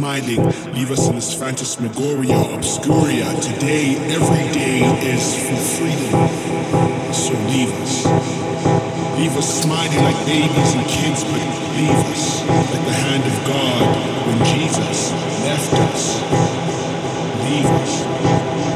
smiling. Leave us in this phantasmagoria obscuria. Today, every day is for freedom. So leave us. Leave us smiling like babies and kids, but leave us like the hand of God when Jesus left us. Leave us.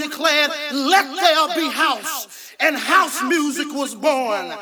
Declared, Let there be house. And house music was born.